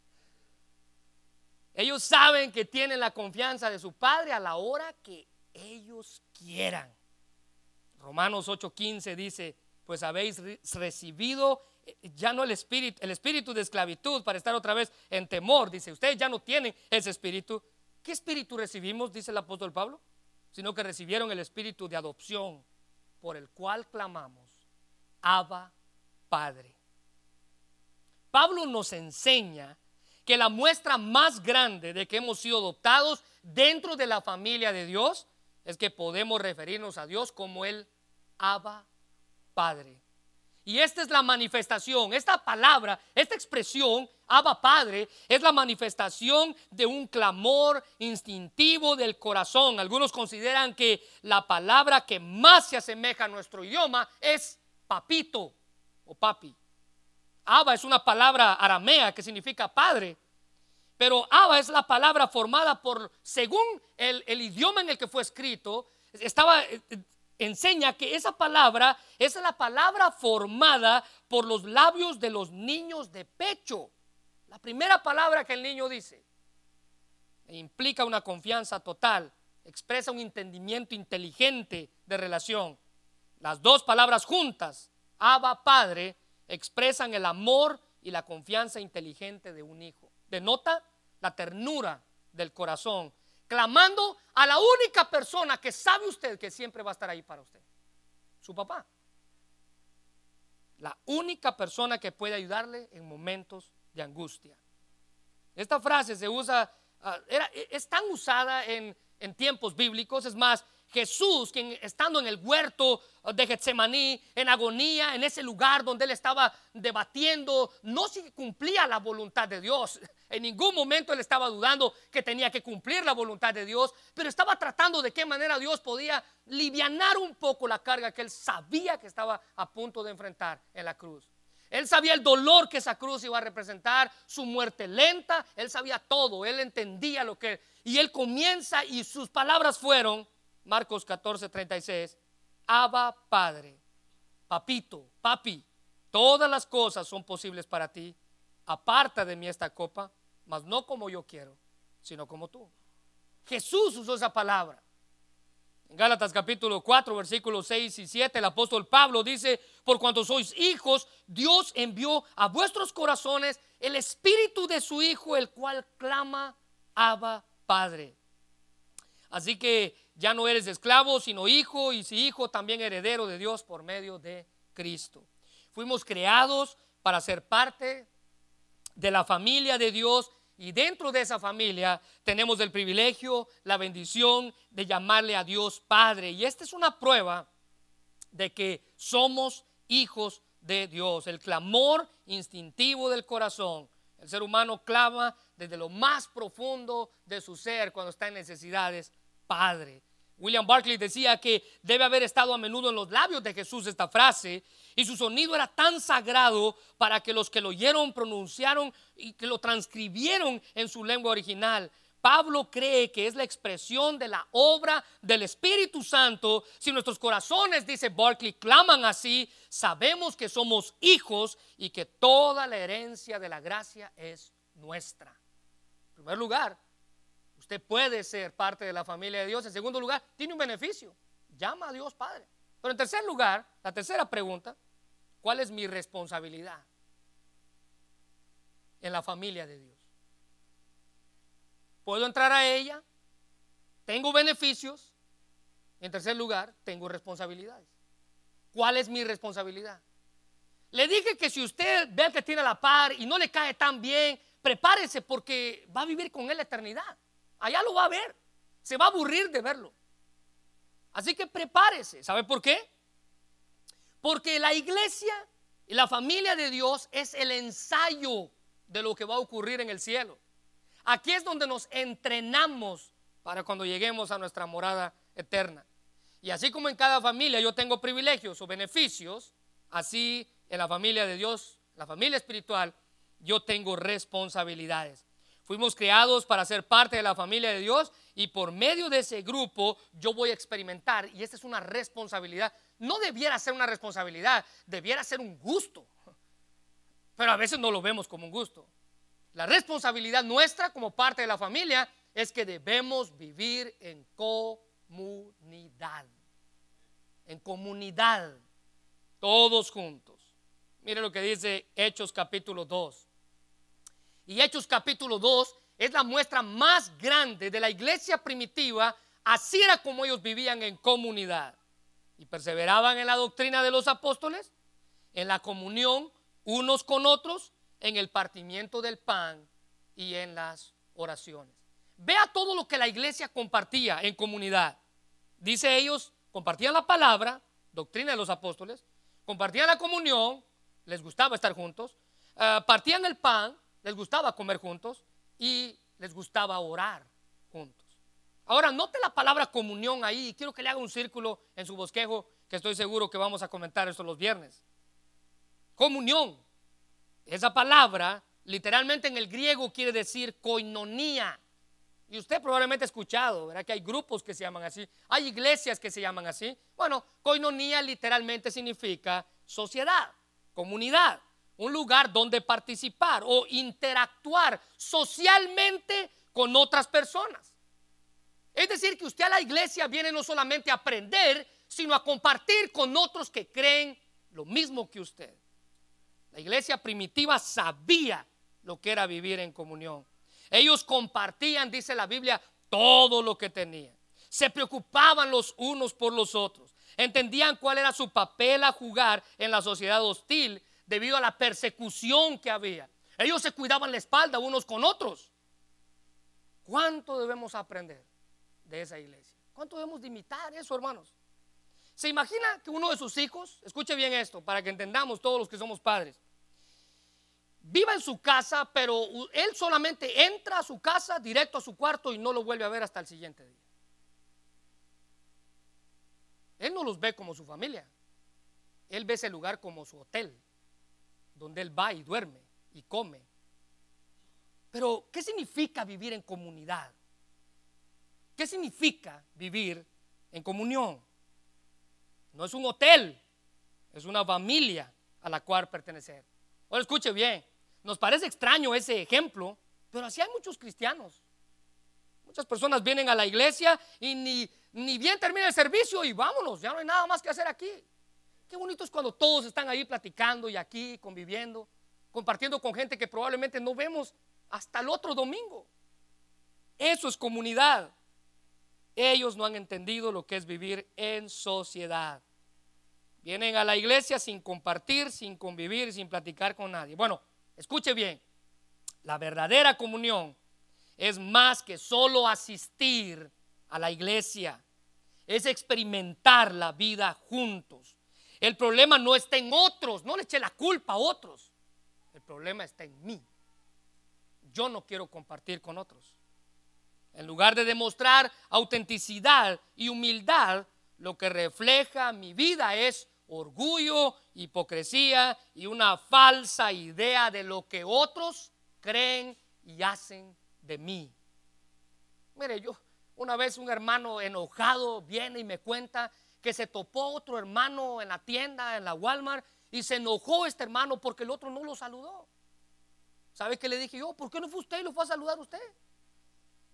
Ellos saben que tienen la confianza de su padre a la hora que ellos quieran. Romanos 8:15 dice, pues habéis recibido eh, ya no el espíritu, el espíritu de esclavitud para estar otra vez en temor. Dice, ustedes ya no tienen ese espíritu. ¿Qué espíritu recibimos? Dice el apóstol Pablo. Sino que recibieron el espíritu de adopción por el cual clamamos, Abba Padre. Pablo nos enseña que la muestra más grande de que hemos sido adoptados dentro de la familia de Dios es que podemos referirnos a Dios como el Abba Padre. Y esta es la manifestación, esta palabra, esta expresión, Abba Padre, es la manifestación de un clamor instintivo del corazón. Algunos consideran que la palabra que más se asemeja a nuestro idioma es papito o papi. Abba es una palabra aramea que significa padre. Pero Abba es la palabra formada por, según el, el idioma en el que fue escrito, estaba eh, enseña que esa palabra es la palabra formada por los labios de los niños de pecho. La primera palabra que el niño dice implica una confianza total, expresa un entendimiento inteligente de relación. Las dos palabras juntas, Abba Padre, expresan el amor y la confianza inteligente de un hijo. Denota la ternura del corazón clamando a la única persona que sabe usted que siempre va a estar ahí para usted, su papá. La única persona que puede ayudarle en momentos de angustia. Esta frase se usa, ah, es tan usada en, en tiempos bíblicos, es más, Jesús, quien estando en el huerto de Getsemaní, en agonía, en ese lugar donde él estaba debatiendo, no si cumplía la voluntad de Dios. En ningún momento él estaba dudando que tenía que cumplir la voluntad de Dios, pero estaba tratando de qué manera Dios podía livianar un poco la carga que él sabía que estaba a punto de enfrentar en la cruz. Él sabía el dolor que esa cruz iba a representar, su muerte lenta, él sabía todo, él entendía lo que... Y él comienza y sus palabras fueron, Marcos 14, 36, Abba Padre, papito, papi, todas las cosas son posibles para ti. Aparta de mí esta copa, mas no como yo quiero, sino como tú. Jesús usó esa palabra. En Gálatas capítulo 4, versículos 6 y 7, el apóstol Pablo dice, por cuanto sois hijos, Dios envió a vuestros corazones el espíritu de su Hijo, el cual clama, Abba Padre. Así que ya no eres esclavo, sino hijo, y si hijo, también heredero de Dios por medio de Cristo. Fuimos creados para ser parte de la familia de Dios y dentro de esa familia tenemos el privilegio, la bendición de llamarle a Dios Padre. Y esta es una prueba de que somos hijos de Dios. El clamor instintivo del corazón. El ser humano clama desde lo más profundo de su ser cuando está en necesidades Padre. William Barclay decía que debe haber estado a menudo en los labios de Jesús esta frase y su sonido era tan sagrado para que los que lo oyeron pronunciaron y que lo transcribieron en su lengua original. Pablo cree que es la expresión de la obra del Espíritu Santo. Si nuestros corazones, dice Barclay, claman así, sabemos que somos hijos y que toda la herencia de la gracia es nuestra. En primer lugar, Puede ser parte de la familia de Dios. En segundo lugar, tiene un beneficio. Llama a Dios Padre. Pero en tercer lugar, la tercera pregunta, ¿cuál es mi responsabilidad? en la familia de Dios. Puedo entrar a ella, tengo beneficios, en tercer lugar, tengo responsabilidades. ¿Cuál es mi responsabilidad? Le dije que si usted ve que tiene la par y no le cae tan bien, prepárese porque va a vivir con él la eternidad. Allá lo va a ver. Se va a aburrir de verlo. Así que prepárese. ¿Sabe por qué? Porque la iglesia y la familia de Dios es el ensayo de lo que va a ocurrir en el cielo. Aquí es donde nos entrenamos para cuando lleguemos a nuestra morada eterna. Y así como en cada familia yo tengo privilegios o beneficios, así en la familia de Dios, la familia espiritual, yo tengo responsabilidades. Fuimos creados para ser parte de la familia de Dios y por medio de ese grupo yo voy a experimentar, y esta es una responsabilidad, no debiera ser una responsabilidad, debiera ser un gusto, pero a veces no lo vemos como un gusto. La responsabilidad nuestra como parte de la familia es que debemos vivir en comunidad, en comunidad, todos juntos. Mire lo que dice Hechos capítulo 2. Y Hechos capítulo 2 es la muestra más grande de la iglesia primitiva. Así era como ellos vivían en comunidad. Y perseveraban en la doctrina de los apóstoles, en la comunión unos con otros, en el partimiento del pan y en las oraciones. Vea todo lo que la iglesia compartía en comunidad. Dice ellos, compartían la palabra, doctrina de los apóstoles, compartían la comunión, les gustaba estar juntos, eh, partían el pan, les gustaba comer juntos y les gustaba orar juntos. Ahora, note la palabra comunión ahí. Quiero que le haga un círculo en su bosquejo, que estoy seguro que vamos a comentar esto los viernes. Comunión. Esa palabra, literalmente en el griego, quiere decir coinonía. Y usted probablemente ha escuchado, ¿verdad? Que hay grupos que se llaman así. Hay iglesias que se llaman así. Bueno, coinonía literalmente significa sociedad, comunidad un lugar donde participar o interactuar socialmente con otras personas. Es decir, que usted a la iglesia viene no solamente a aprender, sino a compartir con otros que creen lo mismo que usted. La iglesia primitiva sabía lo que era vivir en comunión. Ellos compartían, dice la Biblia, todo lo que tenían. Se preocupaban los unos por los otros. Entendían cuál era su papel a jugar en la sociedad hostil debido a la persecución que había. Ellos se cuidaban la espalda unos con otros. ¿Cuánto debemos aprender de esa iglesia? ¿Cuánto debemos de imitar eso, hermanos? ¿Se imagina que uno de sus hijos, escuche bien esto, para que entendamos todos los que somos padres, viva en su casa, pero él solamente entra a su casa, directo a su cuarto y no lo vuelve a ver hasta el siguiente día? Él no los ve como su familia, él ve ese lugar como su hotel donde él va y duerme y come. Pero, ¿qué significa vivir en comunidad? ¿Qué significa vivir en comunión? No es un hotel, es una familia a la cual pertenecer. Ahora escuche bien, nos parece extraño ese ejemplo, pero así hay muchos cristianos. Muchas personas vienen a la iglesia y ni, ni bien termina el servicio y vámonos, ya no hay nada más que hacer aquí. Qué bonito es cuando todos están ahí platicando y aquí conviviendo, compartiendo con gente que probablemente no vemos hasta el otro domingo. Eso es comunidad. Ellos no han entendido lo que es vivir en sociedad. Vienen a la iglesia sin compartir, sin convivir, sin platicar con nadie. Bueno, escuche bien. La verdadera comunión es más que solo asistir a la iglesia. Es experimentar la vida juntos. El problema no está en otros, no le eche la culpa a otros. El problema está en mí. Yo no quiero compartir con otros. En lugar de demostrar autenticidad y humildad, lo que refleja mi vida es orgullo, hipocresía y una falsa idea de lo que otros creen y hacen de mí. Mire, yo una vez un hermano enojado viene y me cuenta que se topó otro hermano en la tienda, en la Walmart, y se enojó este hermano porque el otro no lo saludó. ¿Sabe qué le dije yo? ¿Por qué no fue usted y lo fue a saludar usted?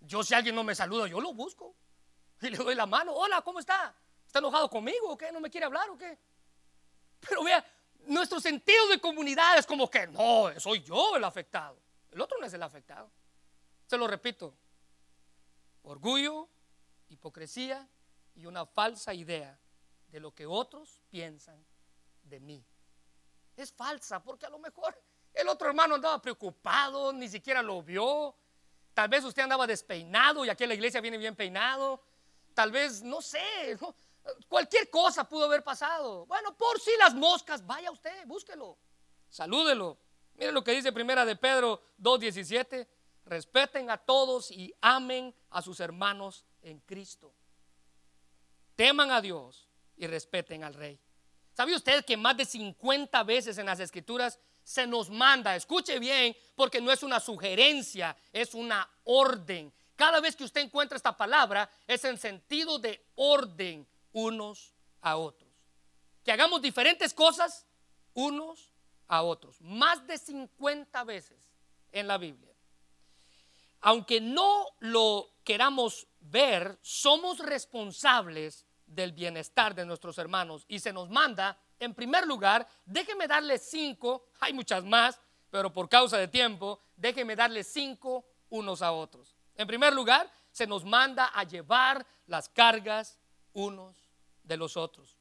Yo si alguien no me saluda, yo lo busco. <laughs> Y le doy la mano. Hola, ¿cómo está? ¿Está enojado conmigo o qué? ¿No me quiere hablar o qué? Pero vea, nuestro sentido de comunidad es como que no, soy yo el afectado. El otro no es el afectado. Se lo repito. Orgullo, hipocresía y una falsa idea de lo que otros piensan de mí. Es falsa porque a lo mejor el otro hermano andaba preocupado, ni siquiera lo vio. Tal vez usted andaba despeinado y aquí en la iglesia viene bien peinado. Tal vez, no sé, cualquier cosa pudo haber pasado. Bueno, por si las moscas, vaya usted, búsquelo, salúdelo. Mire lo que dice primera de Pedro 2.17. Respeten a todos y amen a sus hermanos en Cristo. Teman a Dios y respeten al rey. ¿Sabe usted que más de 50 veces en las escrituras se nos manda, escuche bien, porque no es una sugerencia, es una orden. Cada vez que usted encuentra esta palabra es en sentido de orden unos a otros. Que hagamos diferentes cosas unos a otros. Más de 50 veces en la Biblia. Aunque no lo queramos ver, somos responsables del bienestar de nuestros hermanos y se nos manda, en primer lugar, déjeme darle cinco, hay muchas más, pero por causa de tiempo, déjeme darle cinco unos a otros. En primer lugar, se nos manda a llevar las cargas unos de los otros.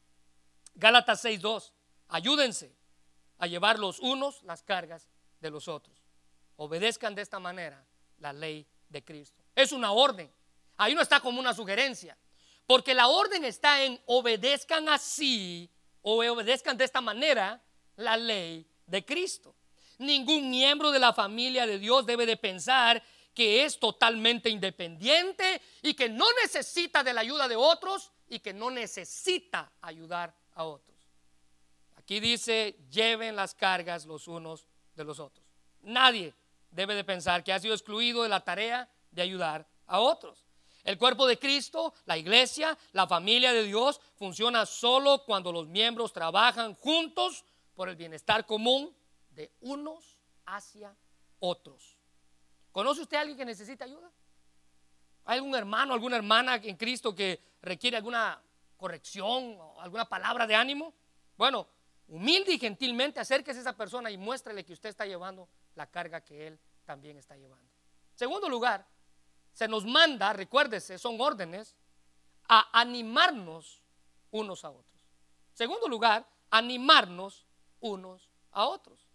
Gálatas 6.2, ayúdense a llevar los unos las cargas de los otros. Obedezcan de esta manera la ley de Cristo. Es una orden. Ahí no está como una sugerencia. Porque la orden está en obedezcan así o obedezcan de esta manera la ley de Cristo. Ningún miembro de la familia de Dios debe de pensar que es totalmente independiente y que no necesita de la ayuda de otros y que no necesita ayudar a otros. Aquí dice, lleven las cargas los unos de los otros. Nadie debe de pensar que ha sido excluido de la tarea de ayudar a otros. El cuerpo de Cristo, la iglesia, la familia de Dios funciona solo cuando los miembros trabajan juntos por el bienestar común de unos hacia otros. ¿Conoce usted a alguien que necesita ayuda? ¿Hay algún hermano, alguna hermana en Cristo que requiere alguna corrección o alguna palabra de ánimo? Bueno, humilde y gentilmente acérquese a esa persona y muéstrele que usted está llevando la carga que él también está llevando. Segundo lugar, se nos manda, recuérdese, son órdenes, a animarnos unos a otros. Segundo lugar, animarnos unos a otros.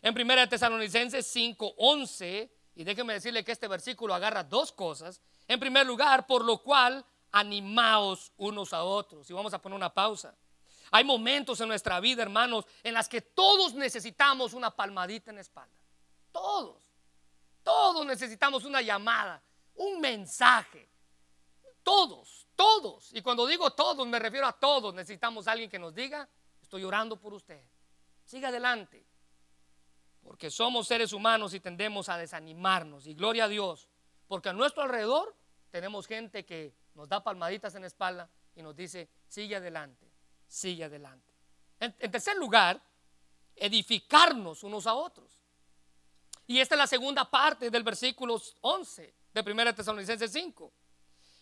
En 1 Tesalonicenses 5:11, y déjeme decirle que este versículo agarra dos cosas. En primer lugar, por lo cual animaos unos a otros. Y vamos a poner una pausa. Hay momentos en nuestra vida, hermanos, en las que todos necesitamos una palmadita en la espalda. Todos. Todos necesitamos una llamada un mensaje. Todos, todos. Y cuando digo todos, me refiero a todos. Necesitamos a alguien que nos diga, estoy orando por usted. Siga adelante. Porque somos seres humanos y tendemos a desanimarnos. Y gloria a Dios. Porque a nuestro alrededor tenemos gente que nos da palmaditas en la espalda y nos dice, sigue adelante, sigue adelante. En, en tercer lugar, edificarnos unos a otros. Y esta es la segunda parte del versículo 11 de 1 Tesalonicenses 5.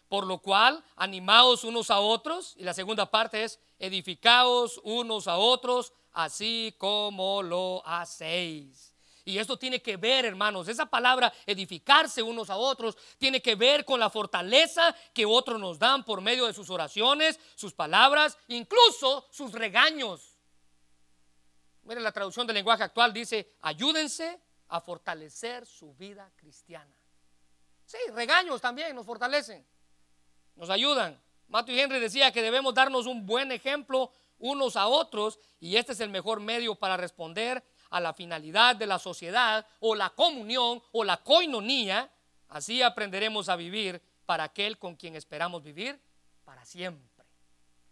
Por lo cual, animaos unos a otros. Y la segunda parte es, edificaos unos a otros, así como lo hacéis. Y esto tiene que ver, hermanos, esa palabra edificarse unos a otros tiene que ver con la fortaleza que otros nos dan por medio de sus oraciones, sus palabras, incluso sus regaños. Miren la traducción del lenguaje actual dice, ayúdense a fortalecer su vida cristiana. Sí, regaños también nos fortalecen, nos ayudan. Matthew Henry decía que debemos darnos un buen ejemplo unos a otros y este es el mejor medio para responder a la finalidad de la sociedad o la comunión o la coinonía. Así aprenderemos a vivir para aquel con quien esperamos vivir para siempre,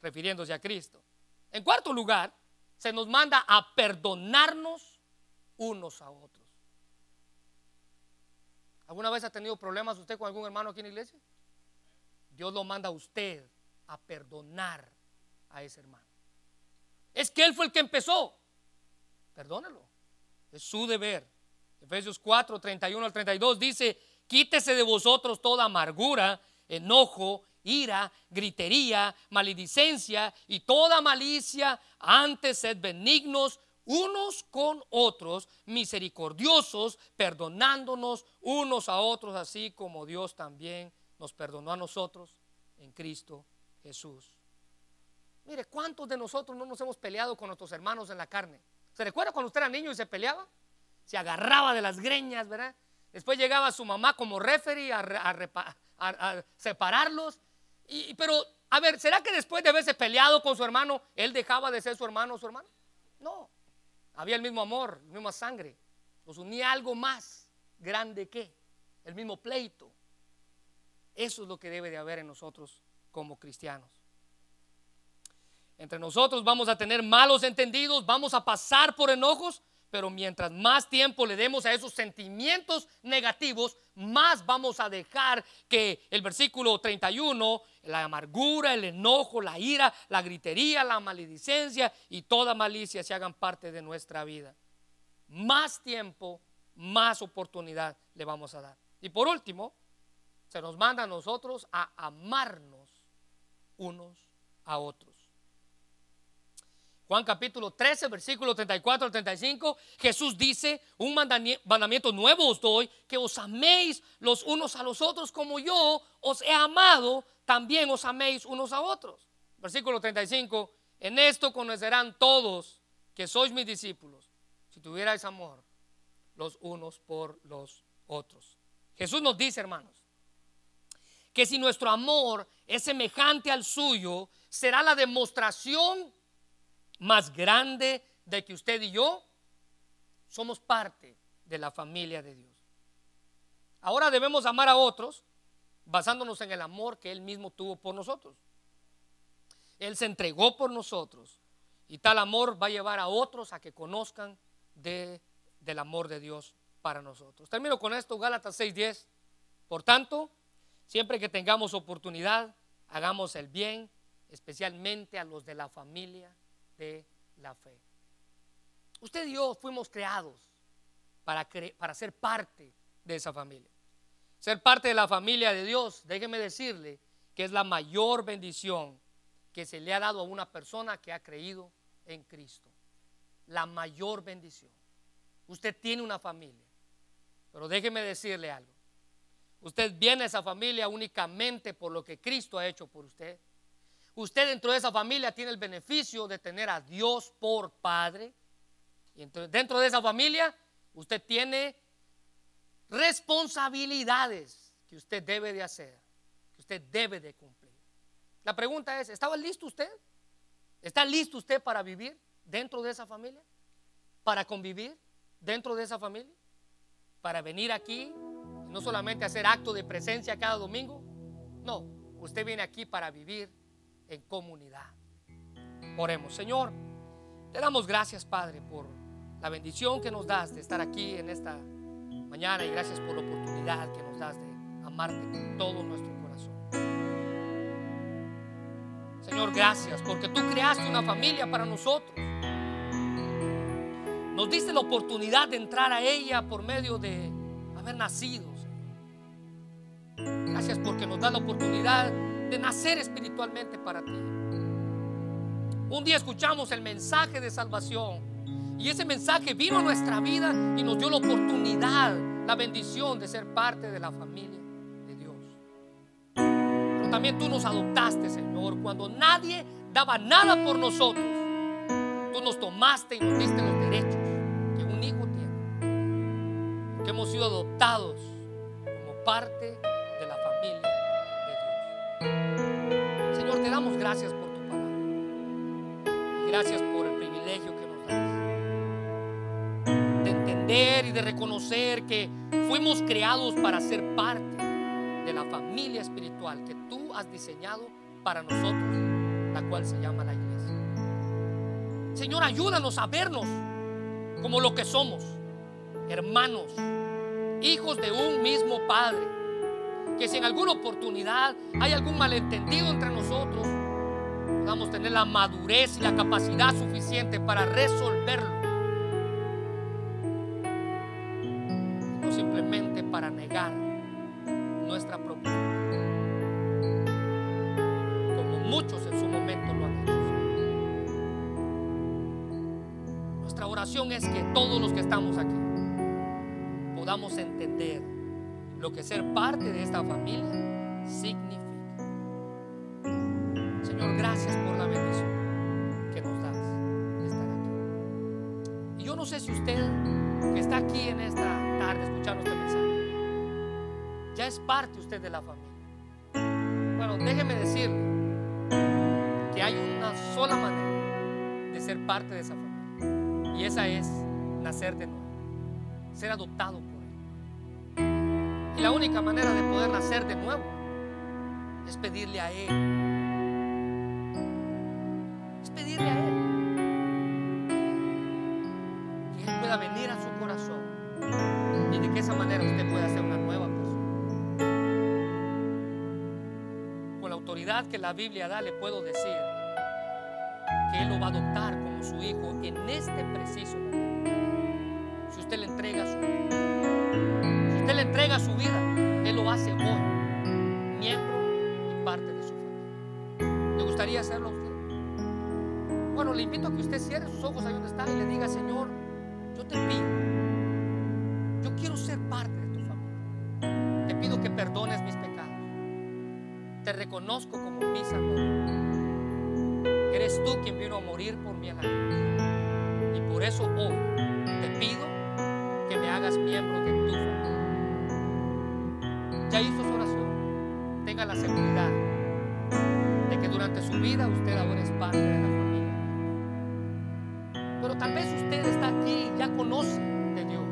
refiriéndose a Cristo. En cuarto lugar, se nos manda a perdonarnos unos a otros. ¿Alguna vez ha tenido problemas usted con algún hermano aquí en la iglesia? Dios lo manda a usted a perdonar a ese hermano. Es que él fue el que empezó. Perdónelo. Es su deber. Efesios 4, 31 al 32 dice, quítese de vosotros toda amargura, enojo, ira, gritería, maledicencia y toda malicia. Antes sed benignos, unos con otros, misericordiosos, perdonándonos unos a otros, así como Dios también nos perdonó a nosotros en Cristo Jesús. Mire, ¿cuántos de nosotros no nos hemos peleado con nuestros hermanos en la carne? ¿Se recuerda cuando usted era niño y se peleaba? Se agarraba de las greñas, ¿verdad? Después llegaba su mamá como referee a, separarlos. Y, pero, a ver, ¿será que después de haberse peleado con su hermano, él dejaba de ser su hermano o su hermano? No. Había el mismo amor, la misma sangre. Los unía algo más grande que el mismo pleito. Eso es lo que debe de haber en nosotros como cristianos. Entre nosotros vamos a tener malos entendidos, vamos a pasar por enojos, pero mientras más tiempo le demos a esos sentimientos negativos, más vamos a dejar que el versículo 31, la amargura, el enojo, la ira, la gritería, la maledicencia y toda malicia se hagan parte de nuestra vida. Más tiempo, más oportunidad le vamos a dar. Y por último, se nos manda a nosotros a amarnos unos a otros. Juan capítulo 13, versículo 34 al 35, Jesús dice, un mandamiento nuevo os doy, que os améis los unos a los otros como yo os he amado, también os améis unos a otros. Versículo 35, en esto conocerán todos que sois mis discípulos, si tuvierais amor los unos por los otros. Jesús nos dice, hermanos, que si nuestro amor es semejante al suyo, será la demostración más grande de que usted y yo somos parte de la familia de Dios. Ahora debemos amar a otros basándonos en el amor que Él mismo tuvo por nosotros. Él se entregó por nosotros y tal amor va a llevar a otros a que conozcan de, del amor de Dios para nosotros. Termino con esto, Gálatas 6:10. Por tanto, siempre que tengamos oportunidad, hagamos el bien, especialmente a los de la familia de la fe. Usted y yo fuimos creados para, para ser parte de esa familia. Ser parte de la familia de Dios, déjeme decirle que es la mayor bendición que se le ha dado a una persona que ha creído en Cristo. La mayor bendición. Usted tiene una familia, pero déjeme decirle algo. Usted viene a esa familia únicamente por lo que Cristo ha hecho por usted Usted dentro de esa familia tiene el beneficio de tener a Dios por Padre. Y dentro de esa familia usted tiene responsabilidades que usted debe de hacer, que usted debe de cumplir. La pregunta es, ¿estaba listo usted? ¿Está listo usted para vivir dentro de esa familia? ¿Para convivir dentro de esa familia? ¿Para venir aquí y no solamente hacer acto de presencia cada domingo? No, usted viene aquí para vivir en comunidad. Oremos, Señor, te damos gracias, Padre, por la bendición que nos das de estar aquí en esta mañana y gracias por la oportunidad que nos das de amarte con todo nuestro corazón. Señor, gracias porque tú creaste una familia para nosotros. Nos diste la oportunidad de entrar a ella por medio de haber nacido. Gracias porque nos da la oportunidad de nacer espiritualmente para ti. Un día escuchamos el mensaje de salvación y ese mensaje vino a nuestra vida y nos dio la oportunidad, la bendición de ser parte de la familia de Dios. Pero también tú nos adoptaste, Señor, cuando nadie daba nada por nosotros. Tú nos tomaste y nos diste los derechos que un hijo tiene. Que hemos sido adoptados como parte Señor, te damos gracias por tu palabra. gracias por el privilegio que nos das. De entender y de reconocer que fuimos creados para ser parte de la familia espiritual que tú has diseñado para nosotros, la cual se llama la iglesia. Señor, ayúdanos a vernos como lo que somos, hermanos, hijos de un mismo Padre que si en alguna oportunidad hay algún malentendido entre nosotros, podamos tener la madurez y la capacidad suficiente para resolverlo. No simplemente para negar nuestra propia como muchos en su momento lo han hecho. Nuestra oración es que todos los que estamos aquí podamos entender lo que ser parte de esta familia significa. Señor, gracias por la bendición que nos das de estar aquí. Y yo no sé si usted que está aquí en esta tarde escuchando este mensaje, ya es parte usted de la familia. Bueno, déjeme decirle que hay una sola manera de ser parte de esa familia. Y esa es nacer de nuevo, ser adoptado la única manera de poder nacer de nuevo es pedirle a Él. Es pedirle a Él. Que Él pueda venir a su corazón. Y de que esa manera usted pueda ser una nueva persona. Con la autoridad que la Biblia da, le puedo decir que Él lo va a adoptar como su hijo en este preciso momento. Si usted le entrega su entrega su vida, Él lo hace hoy, miembro y parte de su familia. ¿Le gustaría hacerlo a usted? Bueno, le invito a que usted cierre sus ojos ahí donde está y le diga, Señor, yo te pido, yo quiero ser parte de tu familia. Te pido que perdones mis pecados. Te reconozco como mi Salvador. Eres tú quien vino a morir por mí en la cruz. Y por eso hoy te pido que me hagas miembro la seguridad de que durante su vida usted ahora es parte de la familia. Pero tal vez usted está aquí ya conoce de Dios.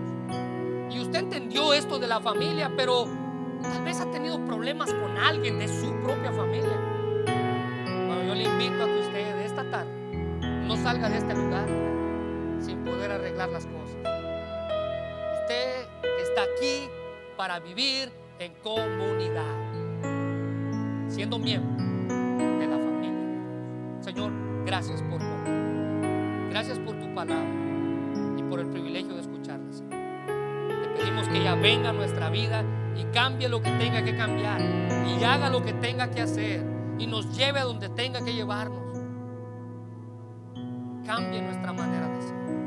Y usted entendió esto de la familia, pero tal vez ha tenido problemas con alguien de su propia familia. Bueno, yo le invito a que usted esta tarde no salga de este lugar sin poder arreglar las cosas. Usted está aquí para vivir en comunidad, siendo miembro de la familia. Señor, gracias por todo. Gracias por tu palabra y por el privilegio de escucharla. Te pedimos que ella venga a nuestra vida y cambie lo que tenga que cambiar y haga lo que tenga que hacer y nos lleve a donde tenga que llevarnos. Cambie nuestra manera de ser.